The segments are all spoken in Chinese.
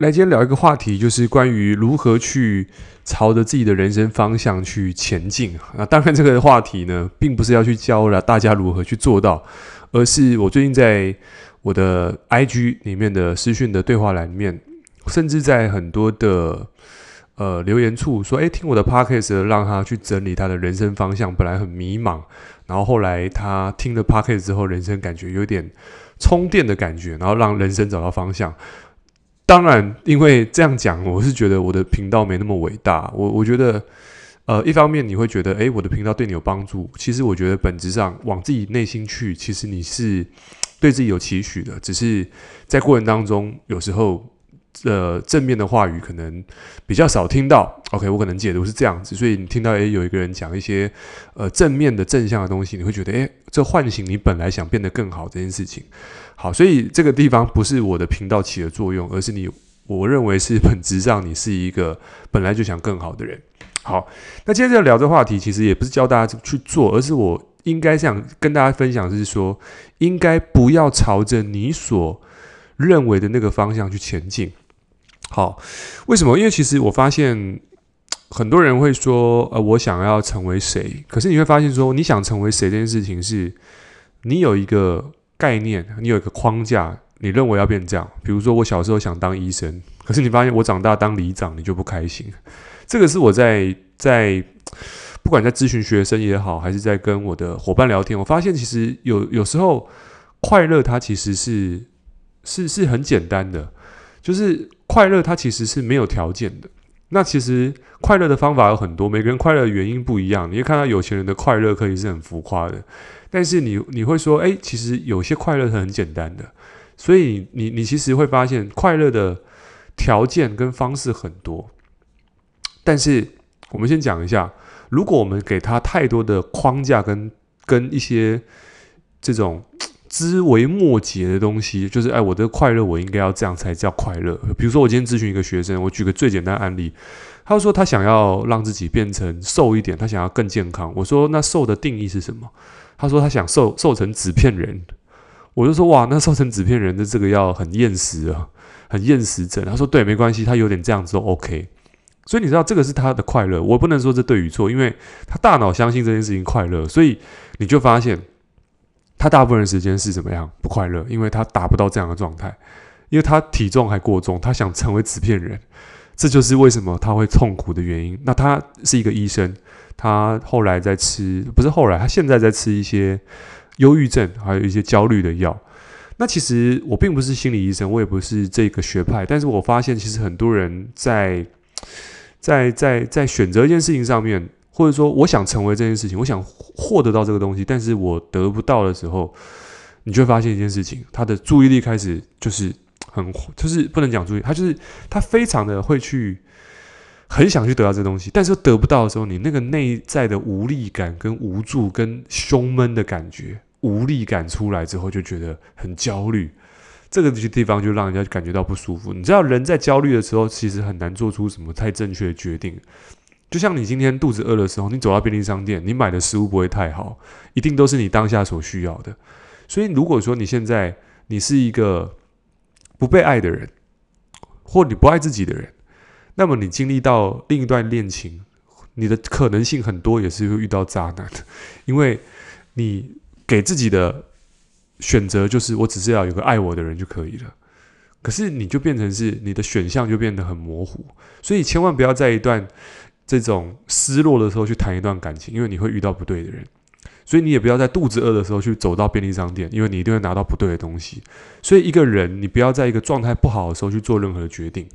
来，今天聊一个话题，就是关于如何去朝着自己的人生方向去前进。那当然，这个话题呢，并不是要去教了大家如何去做到，而是我最近在我的 IG 里面的私讯的对话栏里面，甚至在很多的呃留言处说：“诶，听我的 Podcast 让他去整理他的人生方向，本来很迷茫，然后后来他听了 Podcast 之后，人生感觉有点充电的感觉，然后让人生找到方向。”当然，因为这样讲，我是觉得我的频道没那么伟大。我我觉得，呃，一方面你会觉得，诶，我的频道对你有帮助。其实我觉得本质上往自己内心去，其实你是对自己有期许的。只是在过程当中，有时候。呃，正面的话语可能比较少听到。OK，我可能解读是这样子，所以你听到诶有一个人讲一些呃正面的正向的东西，你会觉得诶，这唤醒你本来想变得更好这件事情。好，所以这个地方不是我的频道起的作用，而是你，我认为是本质上你是一个本来就想更好的人。好，那接着聊这话题，其实也不是教大家去做，而是我应该想跟大家分享，是说应该不要朝着你所认为的那个方向去前进。好，为什么？因为其实我发现很多人会说，呃，我想要成为谁？可是你会发现说，你想成为谁这件事情是，你有一个概念，你有一个框架，你认为要变这样。比如说，我小时候想当医生，可是你发现我长大当里长，你就不开心。这个是我在在不管在咨询学生也好，还是在跟我的伙伴聊天，我发现其实有有时候快乐它其实是是是很简单的，就是。快乐它其实是没有条件的。那其实快乐的方法有很多，每个人快乐的原因不一样。你会看到有钱人的快乐可以是很浮夸的，但是你你会说，诶，其实有些快乐是很简单的。所以你你其实会发现，快乐的条件跟方式很多。但是我们先讲一下，如果我们给他太多的框架跟跟一些这种。枝微末节的东西，就是哎，我的快乐，我应该要这样才叫快乐。比如说，我今天咨询一个学生，我举个最简单的案例，他说他想要让自己变成瘦一点，他想要更健康。我说那瘦的定义是什么？他说他想瘦瘦成纸片人。我就说哇，那瘦成纸片人的这个要很厌食啊，很厌食症。他说对，没关系，他有点这样子 OK。所以你知道这个是他的快乐，我不能说这对与错，因为他大脑相信这件事情快乐，所以你就发现。他大部分时间是怎么样？不快乐，因为他达不到这样的状态，因为他体重还过重，他想成为纸片人，这就是为什么他会痛苦的原因。那他是一个医生，他后来在吃，不是后来，他现在在吃一些忧郁症，还有一些焦虑的药。那其实我并不是心理医生，我也不是这个学派，但是我发现其实很多人在在在在选择一件事情上面。或者说，我想成为这件事情，我想获得到这个东西，但是我得不到的时候，你就会发现一件事情，他的注意力开始就是很，就是不能讲注意，他就是他非常的会去很想去得到这东西，但是得不到的时候，你那个内在的无力感、跟无助、跟胸闷的感觉、无力感出来之后，就觉得很焦虑，这个地方就让人家感觉到不舒服。你知道，人在焦虑的时候，其实很难做出什么太正确的决定。就像你今天肚子饿的时候，你走到便利商店，你买的食物不会太好，一定都是你当下所需要的。所以，如果说你现在你是一个不被爱的人，或你不爱自己的人，那么你经历到另一段恋情，你的可能性很多也是会遇到渣男的，因为你给自己的选择就是我只是要有个爱我的人就可以了，可是你就变成是你的选项就变得很模糊，所以千万不要在一段。这种失落的时候去谈一段感情，因为你会遇到不对的人，所以你也不要在肚子饿的时候去走到便利商店，因为你一定会拿到不对的东西。所以一个人，你不要在一个状态不好的时候去做任何的决定。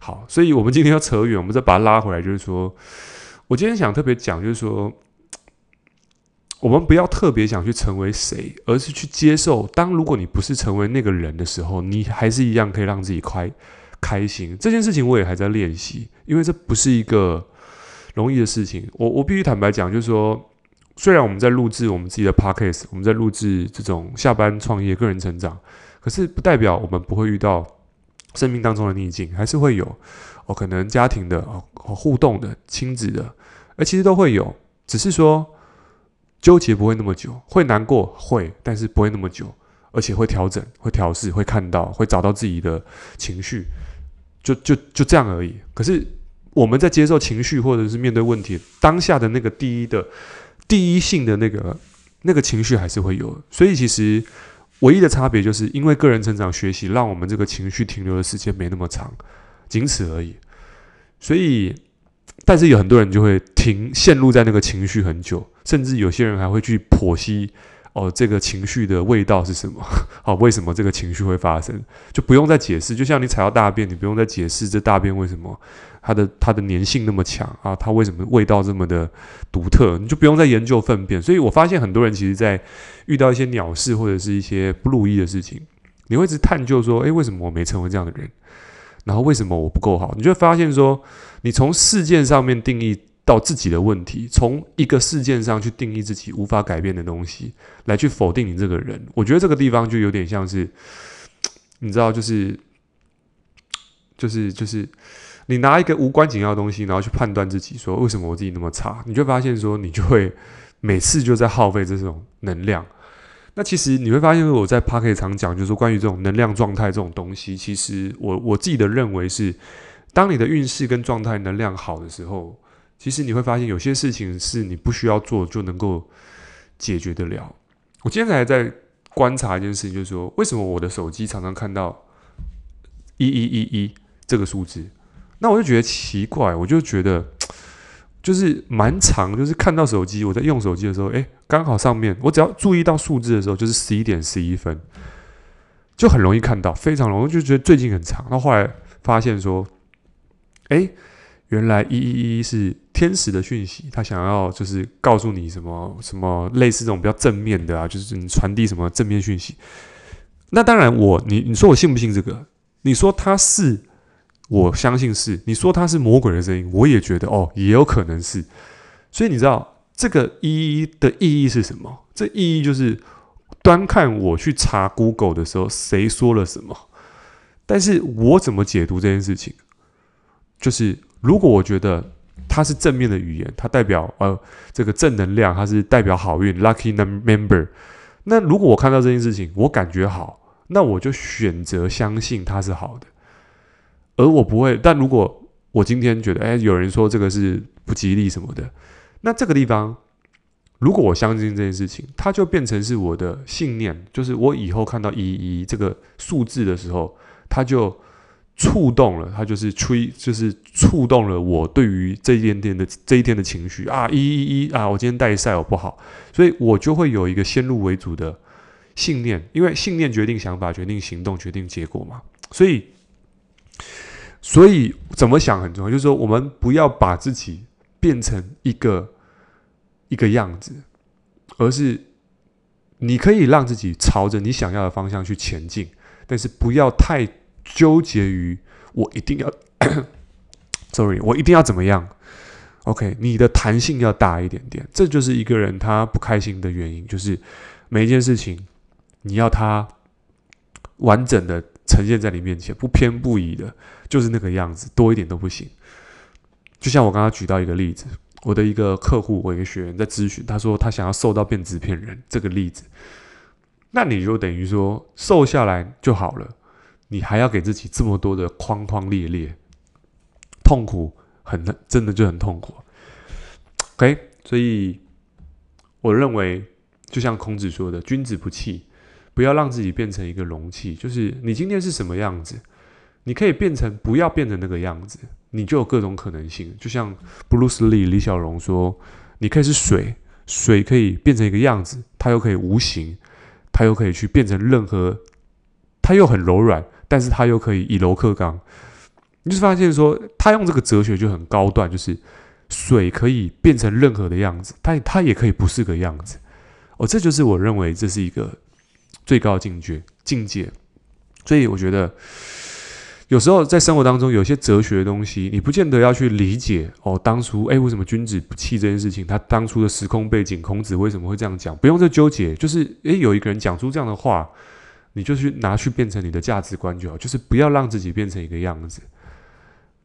好，所以我们今天要扯远，我们再把它拉回来，就是说，我今天想特别讲，就是说，我们不要特别想去成为谁，而是去接受，当如果你不是成为那个人的时候，你还是一样可以让自己开开心。这件事情我也还在练习，因为这不是一个。容易的事情，我我必须坦白讲，就是说，虽然我们在录制我们自己的 podcast，我们在录制这种下班创业、个人成长，可是不代表我们不会遇到生命当中的逆境，还是会有哦，可能家庭的哦互动的、亲子的，而其实都会有，只是说纠结不会那么久，会难过会，但是不会那么久，而且会调整、会调试、会看到、会找到自己的情绪。就就就这样而已。可是我们在接受情绪或者是面对问题当下的那个第一的第一性的那个那个情绪还是会有。所以其实唯一的差别就是因为个人成长学习，让我们这个情绪停留的时间没那么长，仅此而已。所以，但是有很多人就会停陷入在那个情绪很久，甚至有些人还会去剖析。哦，这个情绪的味道是什么？好，为什么这个情绪会发生？就不用再解释。就像你踩到大便，你不用再解释这大便为什么它的它的粘性那么强啊？它为什么味道这么的独特？你就不用再研究粪便。所以我发现很多人其实，在遇到一些鸟事或者是一些不如意的事情，你会一直探究说：诶，为什么我没成为这样的人？然后为什么我不够好？你就会发现说，你从事件上面定义。到自己的问题，从一个事件上去定义自己无法改变的东西，来去否定你这个人。我觉得这个地方就有点像是，你知道，就是，就是，就是你拿一个无关紧要的东西，然后去判断自己，说为什么我自己那么差，你就发现说，你就会每次就在耗费这种能量。那其实你会发现，我在 Podcast 常讲，就是说关于这种能量状态这种东西，其实我我自己的认为是，当你的运势跟状态能量好的时候。其实你会发现，有些事情是你不需要做就能够解决得了。我今天还在观察一件事情，就是说，为什么我的手机常常看到一一一一这个数字？那我就觉得奇怪，我就觉得 就是蛮长，就是看到手机，我在用手机的时候，哎，刚好上面我只要注意到数字的时候，就是十一点十一分，就很容易看到，非常容易，就觉得最近很长。那后来发现说，哎。原来一一一是天使的讯息，他想要就是告诉你什么什么类似这种比较正面的啊，就是你传递什么正面讯息。那当然我，你你说我信不信这个？你说他是，我相信是。你说他是魔鬼的声音，我也觉得哦，也有可能是。所以你知道这个一一一的意义是什么？这意义就是端看我去查 Google 的时候谁说了什么，但是我怎么解读这件事情，就是。如果我觉得它是正面的语言，它代表呃这个正能量，它是代表好运，lucky number。那如果我看到这件事情，我感觉好，那我就选择相信它是好的，而我不会。但如果我今天觉得，哎，有人说这个是不吉利什么的，那这个地方，如果我相信这件事情，它就变成是我的信念，就是我以后看到一一这个数字的时候，它就。触动了，它就是吹，就是触动了我对于这一天天的这一天的情绪啊，一一一啊，我今天带赛我不好，所以我就会有一个先入为主的信念，因为信念决定想法，决定行动，决定结果嘛。所以，所以怎么想很重要，就是说我们不要把自己变成一个一个样子，而是你可以让自己朝着你想要的方向去前进，但是不要太。纠结于我一定要，sorry，我一定要怎么样？OK，你的弹性要大一点点，这就是一个人他不开心的原因，就是每一件事情你要他完整的呈现在你面前，不偏不倚的，就是那个样子，多一点都不行。就像我刚刚举到一个例子，我的一个客户，我一个学员在咨询，他说他想要瘦到变纸片人，这个例子，那你就等于说瘦下来就好了。你还要给自己这么多的框框列列，痛苦很真的就很痛苦。OK，所以我认为，就像孔子说的“君子不器”，不要让自己变成一个容器。就是你今天是什么样子，你可以变成，不要变成那个样子，你就有各种可能性。就像布鲁斯利李小龙说：“你可以是水，水可以变成一个样子，它又可以无形，它又可以去变成任何，它又很柔软。”但是他又可以以柔克刚，你就发现说，他用这个哲学就很高段，就是水可以变成任何的样子，但它也可以不是个样子。哦，这就是我认为这是一个最高境界境界。所以我觉得，有时候在生活当中，有些哲学的东西，你不见得要去理解。哦，当初哎，为什么君子不器这件事情？他当初的时空背景，孔子为什么会这样讲？不用再纠结，就是哎，有一个人讲出这样的话。你就去拿去变成你的价值观就好，就是不要让自己变成一个样子。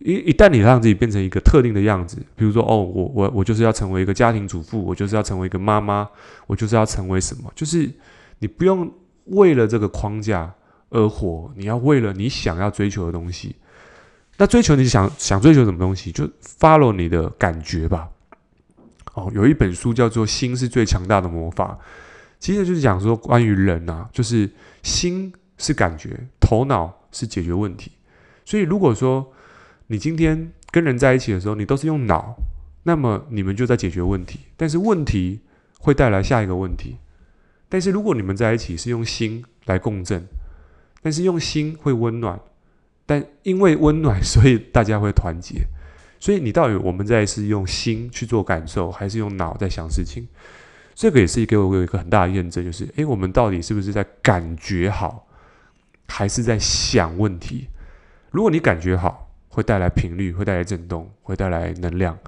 一一旦你让自己变成一个特定的样子，比如说哦，我我我就是要成为一个家庭主妇，我就是要成为一个妈妈，我就是要成为什么？就是你不用为了这个框架而活，你要为了你想要追求的东西那追求你想想追求什么东西，就 follow 你的感觉吧。哦，有一本书叫做《心是最强大的魔法》，其实就是讲说关于人啊，就是心是感觉，头脑是解决问题。所以如果说你今天跟人在一起的时候，你都是用脑，那么你们就在解决问题，但是问题会带来下一个问题。但是如果你们在一起是用心来共振，但是用心会温暖，但因为温暖，所以大家会团结。所以你到底我们在是用心去做感受，还是用脑在想事情？这个也是给我有一个很大的验证，就是诶，我们到底是不是在感觉好，还是在想问题？如果你感觉好，会带来频率，会带来震动，会带来能量。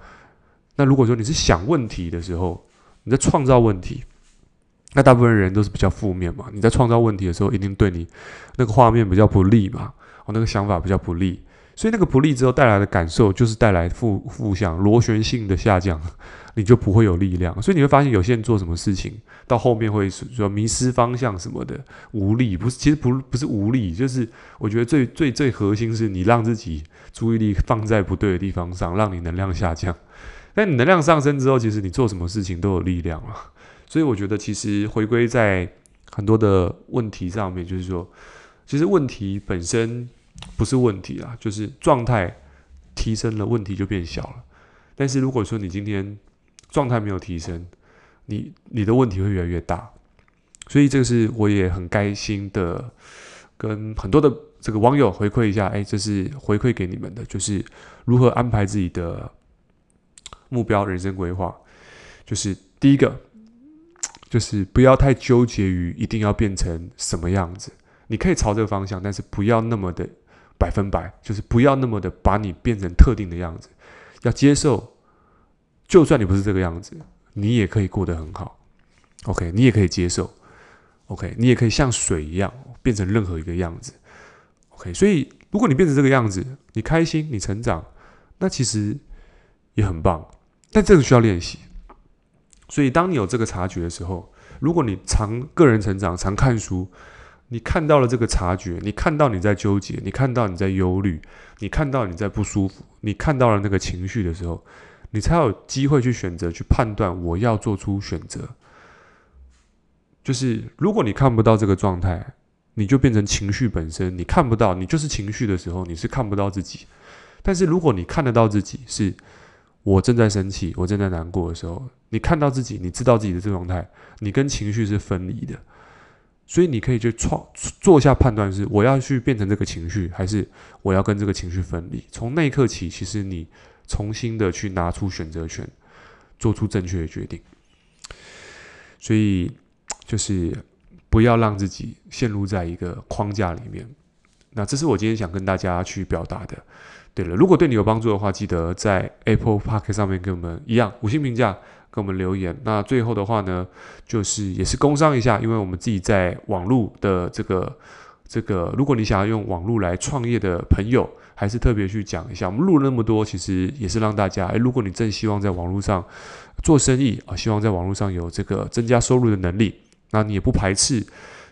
那如果说你是想问题的时候，你在创造问题，那大部分人都是比较负面嘛。你在创造问题的时候，一定对你那个画面比较不利嘛，哦，那个想法比较不利。所以那个不利之后带来的感受，就是带来负负向螺旋性的下降，你就不会有力量。所以你会发现有些人做什么事情，到后面会说迷失方向什么的，无力。不是，其实不不是无力，就是我觉得最最最核心是你让自己注意力放在不对的地方上，让你能量下降。但你能量上升之后，其实你做什么事情都有力量了。所以我觉得其实回归在很多的问题上面，就是说，其实问题本身。不是问题啦，就是状态提升了，问题就变小了。但是如果说你今天状态没有提升，你你的问题会越来越大。所以这个是我也很开心的，跟很多的这个网友回馈一下，哎，这是回馈给你们的，就是如何安排自己的目标人生规划。就是第一个，就是不要太纠结于一定要变成什么样子，你可以朝这个方向，但是不要那么的。百分百就是不要那么的把你变成特定的样子，要接受，就算你不是这个样子，你也可以过得很好。OK，你也可以接受。OK，你也可以像水一样变成任何一个样子。OK，所以如果你变成这个样子，你开心，你成长，那其实也很棒。但这个需要练习。所以当你有这个察觉的时候，如果你常个人成长，常看书。你看到了这个察觉，你看到你在纠结，你看到你在忧虑，你看到你在不舒服，你看到了那个情绪的时候，你才有机会去选择、去判断，我要做出选择。就是如果你看不到这个状态，你就变成情绪本身，你看不到，你就是情绪的时候，你是看不到自己。但是如果你看得到自己，是我正在生气，我正在难过的时候，你看到自己，你知道自己的这状态，你跟情绪是分离的。所以你可以去创做一下判断，是我要去变成这个情绪，还是我要跟这个情绪分离？从那一刻起，其实你重新的去拿出选择权，做出正确的决定。所以就是不要让自己陷入在一个框架里面。那这是我今天想跟大家去表达的。对了，如果对你有帮助的话，记得在 Apple Podcast 上面跟我们一样五星评价。给我们留言。那最后的话呢，就是也是工商一下，因为我们自己在网络的这个这个，如果你想要用网络来创业的朋友，还是特别去讲一下。我们录了那么多，其实也是让大家，诶，如果你正希望在网络上做生意啊，希望在网络上有这个增加收入的能力，那你也不排斥。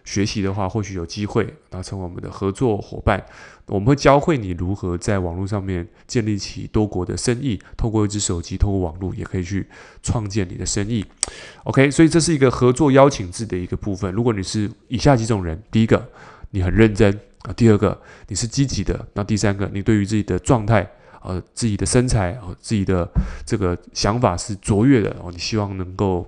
学习的话，或许有机会，然后成为我们的合作伙伴。我们会教会你如何在网络上面建立起多国的生意，透过一只手机，透过网络也可以去创建你的生意。OK，所以这是一个合作邀请制的一个部分。如果你是以下几种人：第一个，你很认真啊；第二个，你是积极的；那第三个，你对于自己的状态、呃，自己的身材、呃，自己的这个想法是卓越的哦，你希望能够。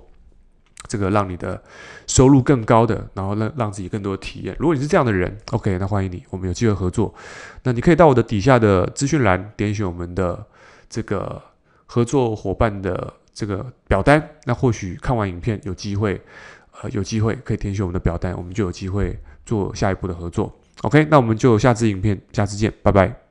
这个让你的收入更高的，然后让让自己更多的体验。如果你是这样的人，OK，那欢迎你，我们有机会合作。那你可以到我的底下的资讯栏点选我们的这个合作伙伴的这个表单。那或许看完影片有机会，呃，有机会可以填写我们的表单，我们就有机会做下一步的合作。OK，那我们就下支影片，下次见，拜拜。